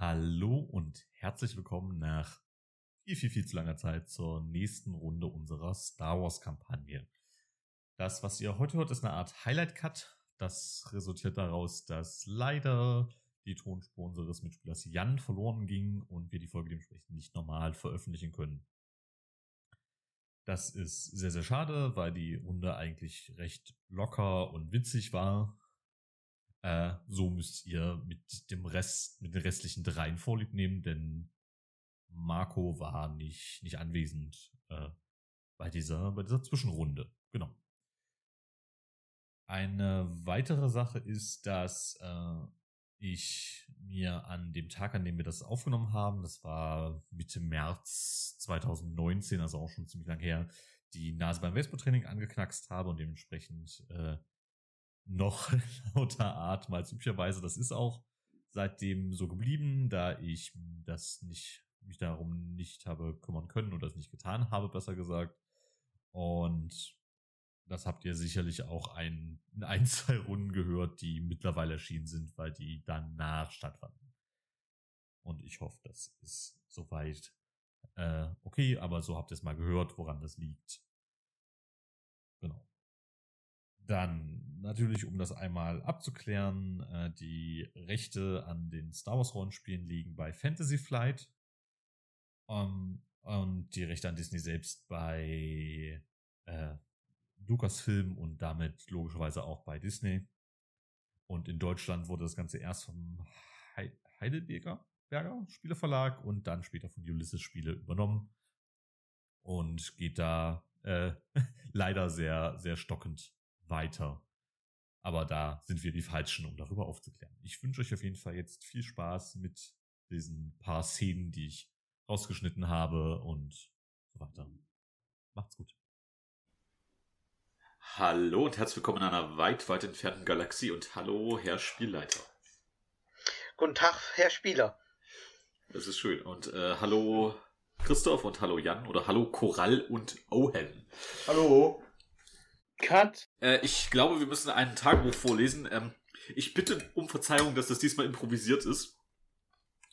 Hallo und herzlich willkommen nach viel, viel, viel zu langer Zeit zur nächsten Runde unserer Star Wars Kampagne. Das, was ihr heute hört, ist eine Art Highlight Cut. Das resultiert daraus, dass leider die Tonspur unseres Mitspielers Jan verloren ging und wir die Folge dementsprechend nicht normal veröffentlichen können. Das ist sehr, sehr schade, weil die Runde eigentlich recht locker und witzig war. Äh, so müsst ihr mit dem Rest, mit den restlichen dreien Vorlieb nehmen, denn Marco war nicht, nicht anwesend äh, bei, dieser, bei dieser Zwischenrunde. Genau. Eine weitere Sache ist, dass äh, ich mir an dem Tag, an dem wir das aufgenommen haben, das war Mitte März 2019, also auch schon ziemlich lang her, die Nase beim Vespo-Training angeknackst habe und dementsprechend äh, noch lauter Atem als üblicherweise. Das ist auch seitdem so geblieben, da ich das nicht, mich darum nicht habe kümmern können oder es nicht getan habe, besser gesagt. Und das habt ihr sicherlich auch ein, in ein, zwei Runden gehört, die mittlerweile erschienen sind, weil die danach stattfanden. Und ich hoffe, das ist soweit äh, okay, aber so habt ihr es mal gehört, woran das liegt. Dann natürlich, um das einmal abzuklären, äh, die Rechte an den Star Wars Rollenspielen liegen bei Fantasy Flight ähm, und die Rechte an Disney selbst bei äh, Lucasfilm und damit logischerweise auch bei Disney. Und in Deutschland wurde das Ganze erst vom Heidelberger Berger Spieleverlag und dann später von Ulysses Spiele übernommen und geht da äh, leider sehr, sehr stockend weiter. Aber da sind wir die Falschen, um darüber aufzuklären. Ich wünsche euch auf jeden Fall jetzt viel Spaß mit diesen paar Szenen, die ich rausgeschnitten habe und so weiter. Macht's gut. Hallo und herzlich willkommen in einer weit, weit entfernten Galaxie und hallo, Herr Spielleiter. Guten Tag, Herr Spieler. Das ist schön. Und äh, hallo Christoph und hallo Jan oder hallo Korall und Owen. Hallo. Cut. Äh, ich glaube, wir müssen einen Tagebuch vorlesen. Ähm, ich bitte um Verzeihung, dass das diesmal improvisiert ist.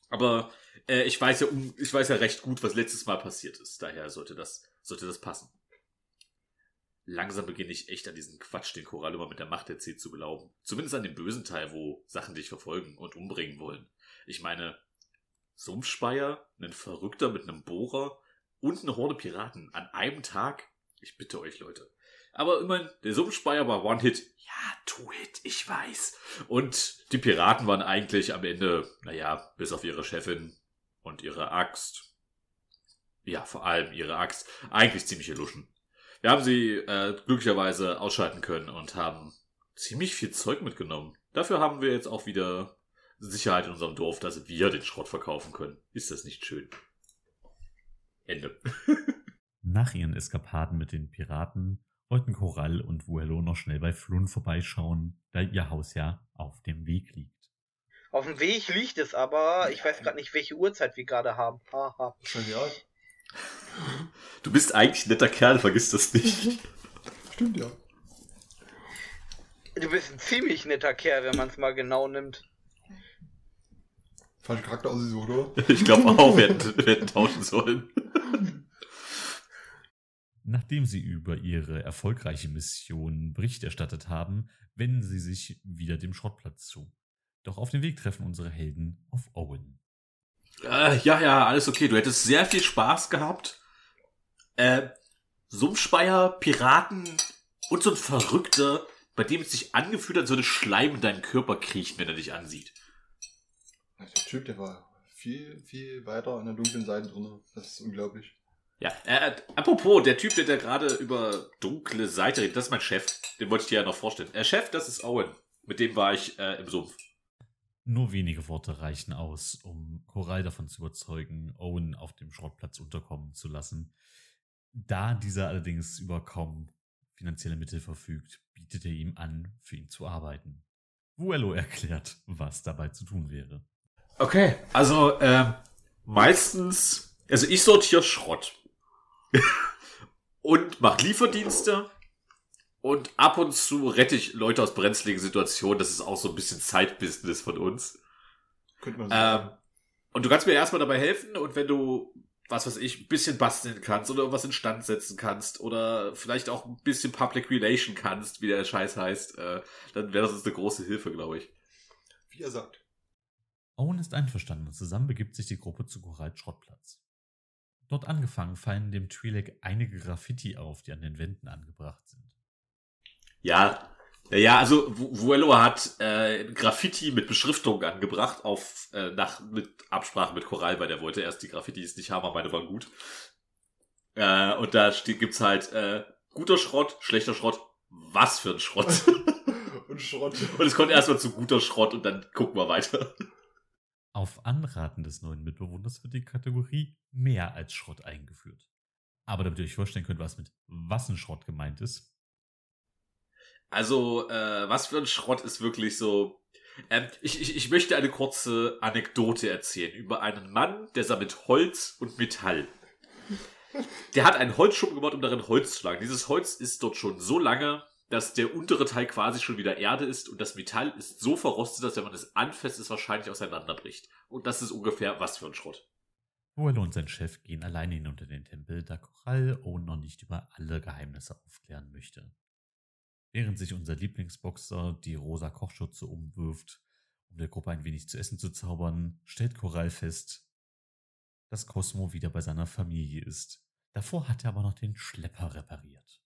Aber äh, ich weiß ja ich weiß ja recht gut, was letztes Mal passiert ist. Daher sollte das, sollte das passen langsam beginne ich echt an diesen Quatsch, den Korall immer mit der Macht erzählt, zu glauben. Zumindest an den bösen Teil, wo Sachen dich verfolgen und umbringen wollen. Ich meine, Sumpfspeier, ein Verrückter mit einem Bohrer und eine Horde Piraten an einem Tag? Ich bitte euch, Leute. Aber immerhin, der Sumpfspeier war One-Hit. Ja, Two-Hit, ich weiß. Und die Piraten waren eigentlich am Ende, naja, bis auf ihre Chefin und ihre Axt. Ja, vor allem ihre Axt. Eigentlich ziemliche Luschen. Wir haben sie äh, glücklicherweise ausschalten können und haben ziemlich viel Zeug mitgenommen. Dafür haben wir jetzt auch wieder Sicherheit in unserem Dorf, dass wir den Schrott verkaufen können. Ist das nicht schön? Ende. Nach ihren Eskapaden mit den Piraten wollten Korall und Vuello noch schnell bei Flun vorbeischauen, da ihr Haus ja auf dem Weg liegt. Auf dem Weg liegt es aber, ich weiß gerade nicht, welche Uhrzeit wir gerade haben. Haha. Genial. Du bist eigentlich ein netter Kerl, vergiss das nicht. Stimmt ja. Du bist ein ziemlich netter Kerl, wenn man es mal genau nimmt. Falsche Charakter ausgesucht, oder? Ich glaube auch, wir hätten, wir hätten tauschen sollen. Nachdem sie über ihre erfolgreiche Mission Bericht erstattet haben, wenden sie sich wieder dem Schrottplatz zu. Doch auf dem Weg treffen unsere Helden auf Owen. Äh, ja, ja, alles okay. Du hättest sehr viel Spaß gehabt. Äh, Sumpfspeier, Piraten und so ein Verrückter, bei dem es sich angefühlt hat, so eine Schleim in deinen Körper kriecht, wenn er dich ansieht. Der Typ, der war viel, viel weiter an der dunklen Seite drin. Das ist unglaublich. Ja, äh, apropos, der Typ, der da gerade über dunkle Seite redet, das ist mein Chef. Den wollte ich dir ja noch vorstellen. Äh, Chef, das ist Owen. Mit dem war ich äh, im Sumpf. Nur wenige Worte reichen aus, um Korall davon zu überzeugen, Owen auf dem Schrottplatz unterkommen zu lassen. Da dieser allerdings über kaum finanzielle Mittel verfügt, bietet er ihm an, für ihn zu arbeiten. Vuello erklärt, was dabei zu tun wäre. Okay, also äh, meistens, also ich sortiere Schrott und mache Lieferdienste und ab und zu rette ich Leute aus brenzligen Situationen. Das ist auch so ein bisschen Zeitbusiness von uns. Könnte man sagen. Ähm, Und du kannst mir erstmal dabei helfen und wenn du, was weiß ich, ein bisschen basteln kannst oder irgendwas instand setzen kannst oder vielleicht auch ein bisschen Public Relation kannst, wie der Scheiß heißt, äh, dann wäre das uns eine große Hilfe, glaube ich. Wie er sagt. Owen ist einverstanden und zusammen begibt sich die Gruppe zu Corals Schrottplatz. Dort angefangen fallen dem Twi'lek einige Graffiti auf, die an den Wänden angebracht sind. Ja, ja, also Vuelo hat äh, Graffiti mit Beschriftung angebracht, auf äh, nach mit Absprache mit Choral, weil der wollte erst die Graffitis nicht haben, aber meine waren gut. Äh, und da steht, gibt's halt äh, guter Schrott, schlechter Schrott, was für ein Schrott. Und Schrott. und es kommt erstmal zu guter Schrott und dann gucken wir weiter. Auf Anraten des neuen Mitbewohners wird die Kategorie mehr als Schrott eingeführt. Aber damit ihr euch vorstellen könnt, was mit was ein Schrott gemeint ist, Also, äh, was für ein Schrott ist wirklich so. Ähm, ich, ich, ich möchte eine kurze Anekdote erzählen über einen Mann, der sammelt Holz und Metall. Der hat einen Holzschuppen gebaut, um darin Holz zu schlagen. Dieses Holz ist dort schon so lange, dass der untere Teil quasi schon wieder Erde ist und das Metall ist so verrostet, dass wenn man es anfasst, es wahrscheinlich auseinanderbricht. Und das ist ungefähr was für ein Schrott. Boel und sein Chef gehen alleine hinunter den Tempel, da Choral Owen noch nicht über alle Geheimnisse aufklären möchte. Während sich unser Lieblingsboxer die rosa Kochschürze umwirft, um der Gruppe ein wenig zu essen zu zaubern, stellt Choral fest, dass Cosmo wieder bei seiner Familie ist. Davor hat er aber noch den Schlepper repariert.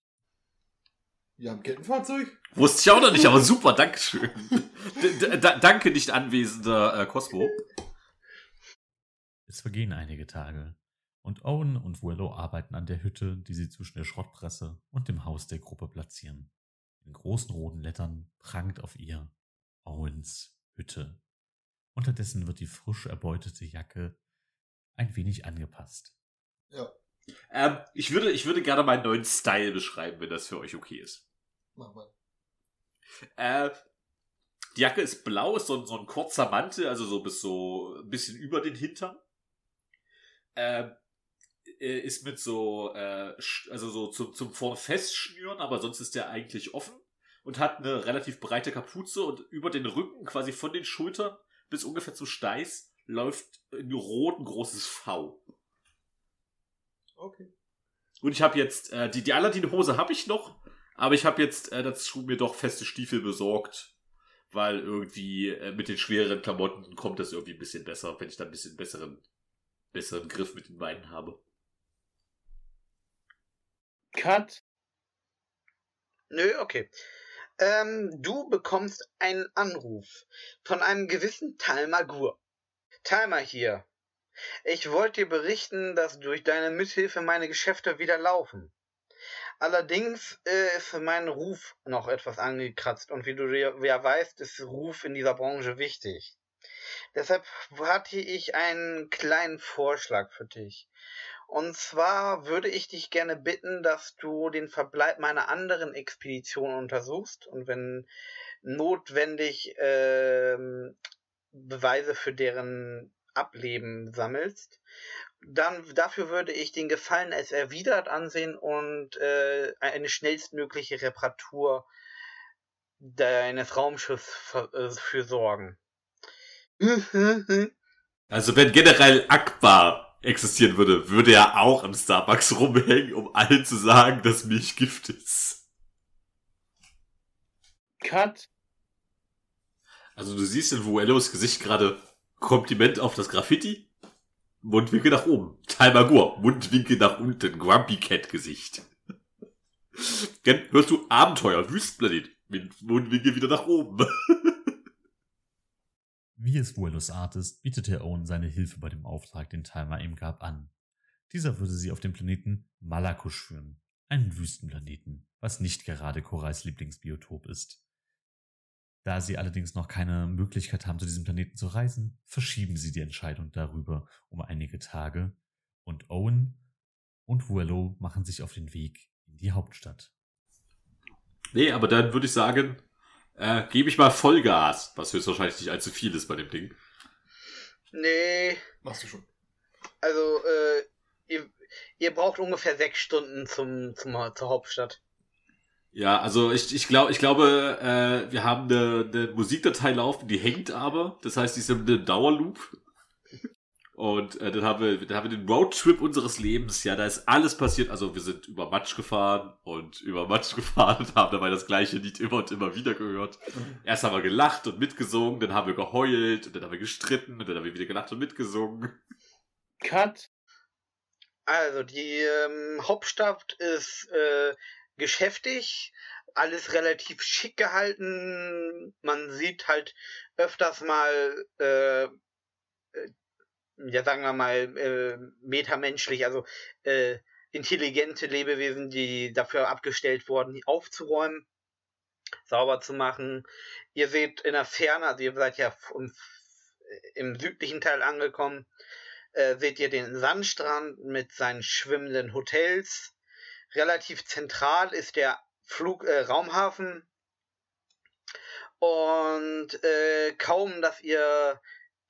Wir haben Kettenfahrzeug? Wusste ich auch noch nicht, aber super, Dankeschön. D d danke, nicht anwesender äh, Cosmo. Es vergehen einige Tage und Owen und Willow arbeiten an der Hütte, die sie zwischen der Schrottpresse und dem Haus der Gruppe platzieren. In großen roten Lettern prangt auf ihr Owens Hütte. Unterdessen wird die frisch erbeutete Jacke ein wenig angepasst. Ja, Ähm, ich, würde, ich würde gerne meinen neuen Style beschreiben, wenn das für euch okay ist. Mach mal. Äh, die Jacke ist blau, ist so, ein- so ein kurzer Mantel, also so bis so ein bisschen über den Hintern. Äh, äh, ist mit so, äh, also so zum, zum vorne festschnüren, aber sonst ist der eigentlich offen und hat eine relativ breite Kapuze und über den Rücken, quasi von den Schultern bis ungefähr zum Steiß, läuft in rot ein großes V. Okay. Und ich habe jetzt, äh, die, die Aladdin-Hose habe ich noch, aber ich habe jetzt äh, dazu mir doch feste Stiefel besorgt, weil irgendwie äh, mit den schwereren Klamotten kommt das irgendwie ein bisschen besser, wenn ich da ein bisschen besseren, besseren Griff mit den Beinen habe. Cut. Nö, okay. Ähm, du bekommst einen Anruf von einem gewissen Talmagur. Talma hier. Ich wollte dir berichten, dass durch deine Mithilfe meine Geschäfte wieder laufen. Allerdings äh, ist mein Ruf noch etwas angekratzt und wie du ja weißt, ist Ruf in dieser Branche wichtig. Deshalb hatte ich einen kleinen Vorschlag für dich. Und zwar würde ich dich gerne bitten, dass du den Verbleib meiner anderen Expedition untersuchst und wenn notwendig ähm, Beweise für deren Ableben sammelst. Dann dafür würde ich den Gefallen als erwidert ansehen und äh, eine schnellstmögliche Reparatur deines Raumschiffs für, äh, für sorgen. Also wenn generell Akbar existieren würde, würde er auch im Starbucks rumhängen, um allen zu sagen, dass Milch Gift ist. Cut. Also du siehst in Vuelos Gesicht gerade Kompliment auf das Graffiti. Mundwinkel nach oben. Talmagur. Mundwinkel nach unten. Grumpy Cat Gesicht. Dann hörst du Abenteuer, Wüstenplanet. Mundwinkel wieder nach oben. Wie es Vuelos Art ist, bietet Herr Owen seine Hilfe bei dem Auftrag, den Timer ihm gab, an. Dieser würde sie auf den Planeten Malakusch führen, einen Wüstenplaneten, was nicht gerade Korals Lieblingsbiotop ist. Da sie allerdings noch keine Möglichkeit haben, zu diesem Planeten zu reisen, verschieben sie die Entscheidung darüber um einige Tage und Owen und Vuelo machen sich auf den Weg in die Hauptstadt. Nee, aber dann würde ich sagen, äh, gebe ich mal Vollgas, was höchstwahrscheinlich nicht allzu viel ist bei dem Ding. Nee, Machst du schon. also äh, ihr, ihr braucht ungefähr sechs Stunden zum, zum zur Hauptstadt. Ja, also ich, ich, glaub, ich glaube, äh, wir haben eine, eine Musikdatei laufen, die hängt aber. Das heißt, die ist einem Dauerloop. Und äh, dann, haben wir, dann haben wir den Roadtrip unseres Lebens. Ja, da ist alles passiert. Also wir sind über Matsch gefahren und über Matsch gefahren und haben dabei das gleiche Lied immer und immer wieder gehört. Erst haben wir gelacht und mitgesungen, dann haben wir geheult und dann haben wir gestritten und dann haben wir wieder gelacht und mitgesungen. Cut. Also die ähm, Hauptstadt ist äh, geschäftig, alles relativ schick gehalten. Man sieht halt öfters mal äh, ja sagen wir mal, äh, metamenschlich, also äh, intelligente Lebewesen, die dafür abgestellt wurden, aufzuräumen, sauber zu machen. Ihr seht in der Ferne, also ihr seid ja im südlichen Teil angekommen, äh, seht ihr den Sandstrand mit seinen schwimmenden Hotels. Relativ zentral ist der Flug, äh, Raumhafen. Und äh, kaum, dass ihr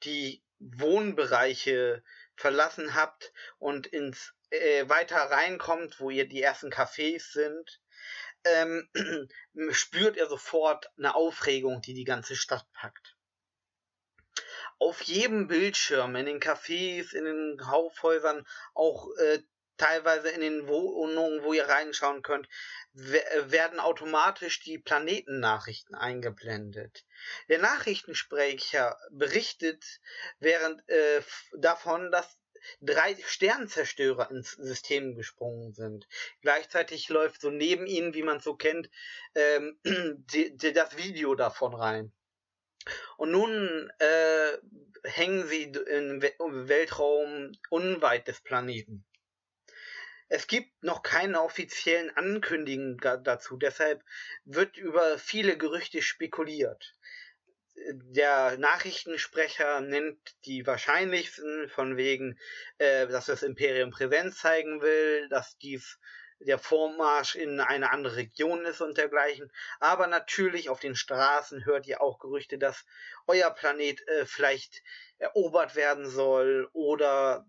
die Wohnbereiche verlassen habt und ins äh, weiter reinkommt, wo ihr die ersten Cafés sind, ähm, spürt ihr sofort eine Aufregung, die die ganze Stadt packt. Auf jedem Bildschirm, in den Cafés, in den Kaufhäusern, auch äh, teilweise in den Wohnungen, wo ihr reinschauen könnt, werden automatisch die Planetennachrichten eingeblendet. Der Nachrichtensprecher berichtet während äh, davon, dass drei Sternzerstörer ins System gesprungen sind. Gleichzeitig läuft so neben ihnen, wie man es so kennt, ähm, die, die, das Video davon rein. Und nun äh, hängen sie im Weltraum unweit des Planeten. Es gibt noch keine offiziellen Ankündigungen dazu, deshalb wird über viele Gerüchte spekuliert. Der Nachrichtensprecher nennt die wahrscheinlichsten, von wegen, äh, dass das Imperium Präsenz zeigen will, dass dies der Vormarsch in eine andere Region ist und dergleichen. Aber natürlich auf den Straßen hört ihr auch Gerüchte, dass euer Planet äh, vielleicht erobert werden soll oder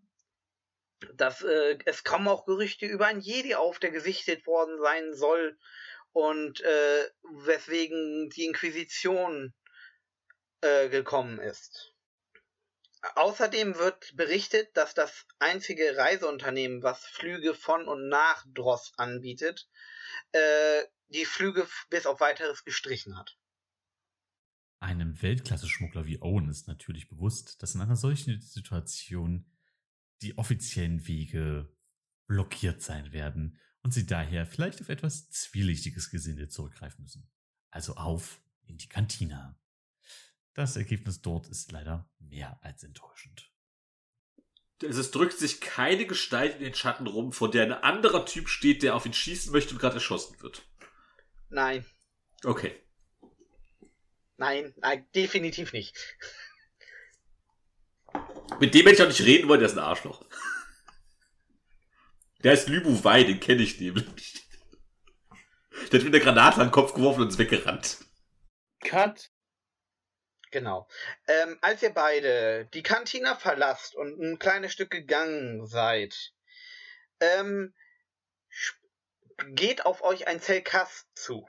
dass äh, es kommen auch Gerüchte über ein Jedi auf, der gesichtet worden sein soll und äh, weswegen die Inquisition äh, gekommen ist. Außerdem wird berichtet, dass das einzige Reiseunternehmen, was Flüge von und nach Dross anbietet, äh, die Flüge bis auf weiteres gestrichen hat. Einem Weltklasse-Schmuggler wie Owen ist natürlich bewusst, dass in einer solchen Situation die offiziellen Wege blockiert sein werden und sie daher vielleicht auf etwas zwielichtiges Gesinde zurückgreifen müssen. Also auf in die Kantina. Das Ergebnis dort ist leider mehr als enttäuschend. Es drückt sich keine Gestalt in den Schatten rum, vor der ein anderer Typ steht, der auf ihn schießen möchte und gerade erschossen wird. Nein. Okay. Nein, nein, definitiv nicht. Mit dem hätte ich auch nicht reden wollen, der ist ein Arschloch. Der ist Lübu Wei, den kenne ich nämlich. Der hat mit der Granate an den Kopf geworfen und ist weggerannt. Cut. Genau. Ähm, als ihr beide die Kantina verlasst und ein kleines Stück gegangen seid, ähm, geht auf euch ein Zelkast zu.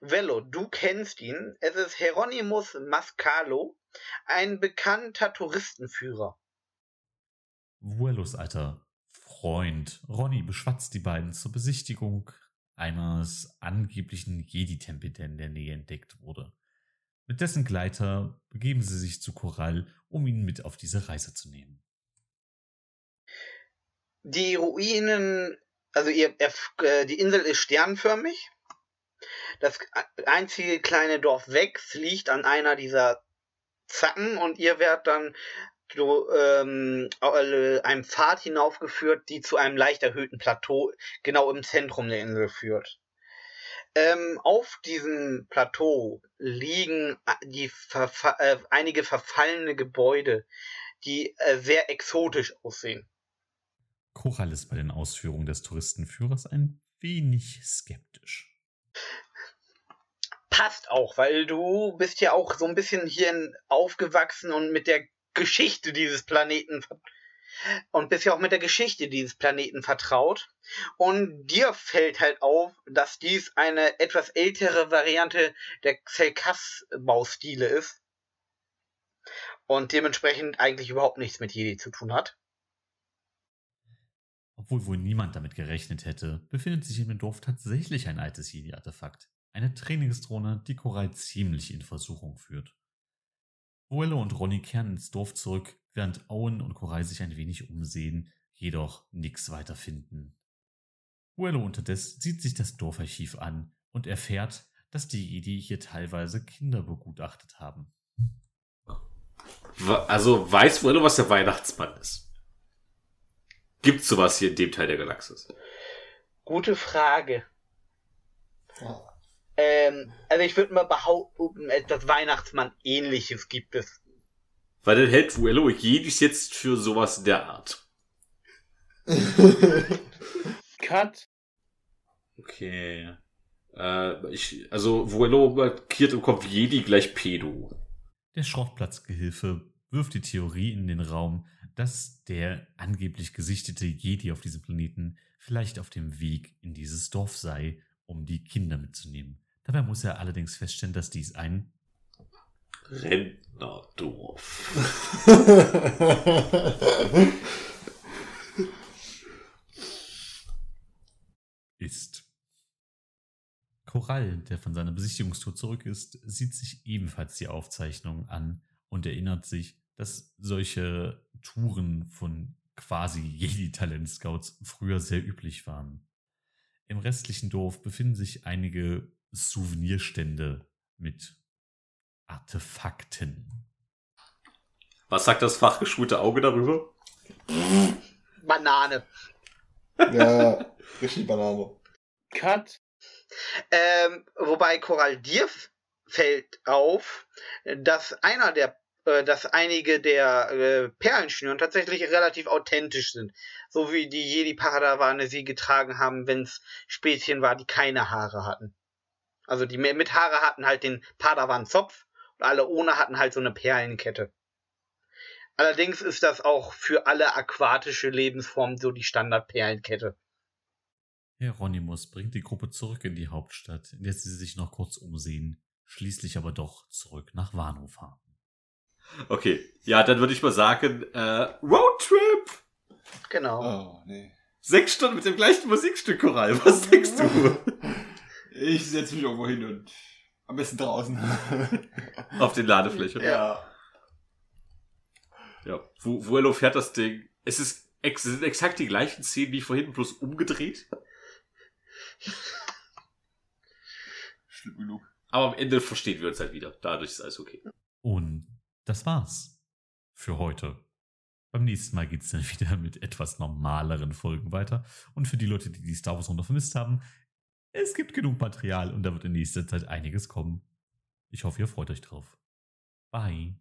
Velo, du kennst ihn. Es ist Hieronymus Mascalo, ein bekannter Touristenführer. Vuelos alter Freund Ronny beschwatzt die beiden zur Besichtigung eines angeblichen Jedi-Tempels, der in der Nähe entdeckt wurde. Mit dessen Gleiter begeben sie sich zu Korall, um ihn mit auf diese Reise zu nehmen. Die Ruinen, also ihr, äh, die Insel ist sternförmig. Das einzige kleine Dorf Wex liegt an einer dieser Zacken und ihr werdet dann so, ähm, einem Pfad hinaufgeführt, die zu einem leicht erhöhten Plateau genau im Zentrum der Insel führt. Ähm, auf diesem Plateau liegen die verfa äh, einige verfallene Gebäude, die äh, sehr exotisch aussehen. Koral ist bei den Ausführungen des Touristenführers ein wenig skeptisch passt auch, weil du bist ja auch so ein bisschen hier aufgewachsen und mit der Geschichte dieses Planeten und bist ja auch mit der Geschichte dieses Planeten vertraut. Und dir fällt halt auf, dass dies eine etwas ältere Variante der Xelkas-Baustile ist. und dementsprechend eigentlich überhaupt nichts mit Jedi zu tun hat. Obwohl wohl niemand damit gerechnet hätte, befindet sich in dem Dorf tatsächlich ein altes Jedi-Artefakt. Eine Trainingsdrohne, die Koral ziemlich in Versuchung führt. Ruello und Ronny kehren ins Dorf zurück, während Owen und Koral sich ein wenig umsehen, jedoch nichts weiter finden. Ruello unterdessen sieht sich das Dorfarchiv an und erfährt, dass die Jedi hier teilweise Kinder begutachtet haben. Also weiß Ruello, was der Weihnachtsmann ist? Gibt's sowas hier in dem Teil der Galaxis? Gute Frage. Oh. Ähm, also ich würde mal behaupten, etwas Weihnachtsmann-ähnliches gibt es. Weil dann hält Ruello Jedis jetzt für sowas der Art. Cut. Okay. Äh, ich, also Ruello markiert im Kopf Jedi gleich Pedo. Der Schrottplatzgehilfe wirft die Theorie in den Raum, dass der angeblich gesichtete Jedi auf diesem Planeten vielleicht auf dem Weg in dieses Dorf sei, um die Kinder mitzunehmen. Dabei muss er allerdings feststellen, dass dies ein Rentnerdorf. ist. Korall, der von seiner Besichtigungstour zurück ist, sieht sich ebenfalls die Aufzeichnung an und erinnert sich, dass solche Touren von quasi Jedi-Talent-Scouts früher sehr üblich waren. Im restlichen Dorf befinden sich einige Souvenirstände mit Artefakten. Was sagt das fachgeschulte Auge darüber? Banane. ja, richtig Banane. Cut. Ähm, wobei Coral dir fällt auf, dass einer der äh, dass einige der äh, Perlenschnüren tatsächlich relativ authentisch sind. So wie die Jedi-Padawane sie getragen haben, wenn es Spätchen war, die keine Haare hatten. Also die mit Haare hatten halt den Padawan-Zopf und alle ohne hatten halt so eine Perlenkette. Allerdings ist das auch für alle aquatische Lebensformen so die Standard-Perlenkette. Hieronymus bringt die Gruppe zurück in die Hauptstadt, in der sie sich noch kurz umsehen, schließlich aber doch zurück nach Wano fahren. Okay, ja, dann würde ich mal sagen, äh, Roadtrip! Genau. Oh, nee. Sechs Stunden mit dem gleichen Musikstück, Choral. Was denkst du? Ich setze mich irgendwo hin und am besten draußen. Auf den Ladefläche. ja. Ja. Wo, Vuelo fährt das Ding. Es ist ex es sind exakt die gleichen Szenen wie vorhin, bloß umgedreht. Schlimm genug. Aber am Ende verstehen wir uns halt wieder. Dadurch ist alles okay. Und das war's für heute. Beim nächsten Mal geht's dann wieder mit etwas normaleren Folgen weiter. Und für die Leute, die die Star Wars Runde vermisst haben, es gibt genug Material und da wird in nächster Zeit einiges kommen. Ich hoffe, ihr freut euch drauf. Bye.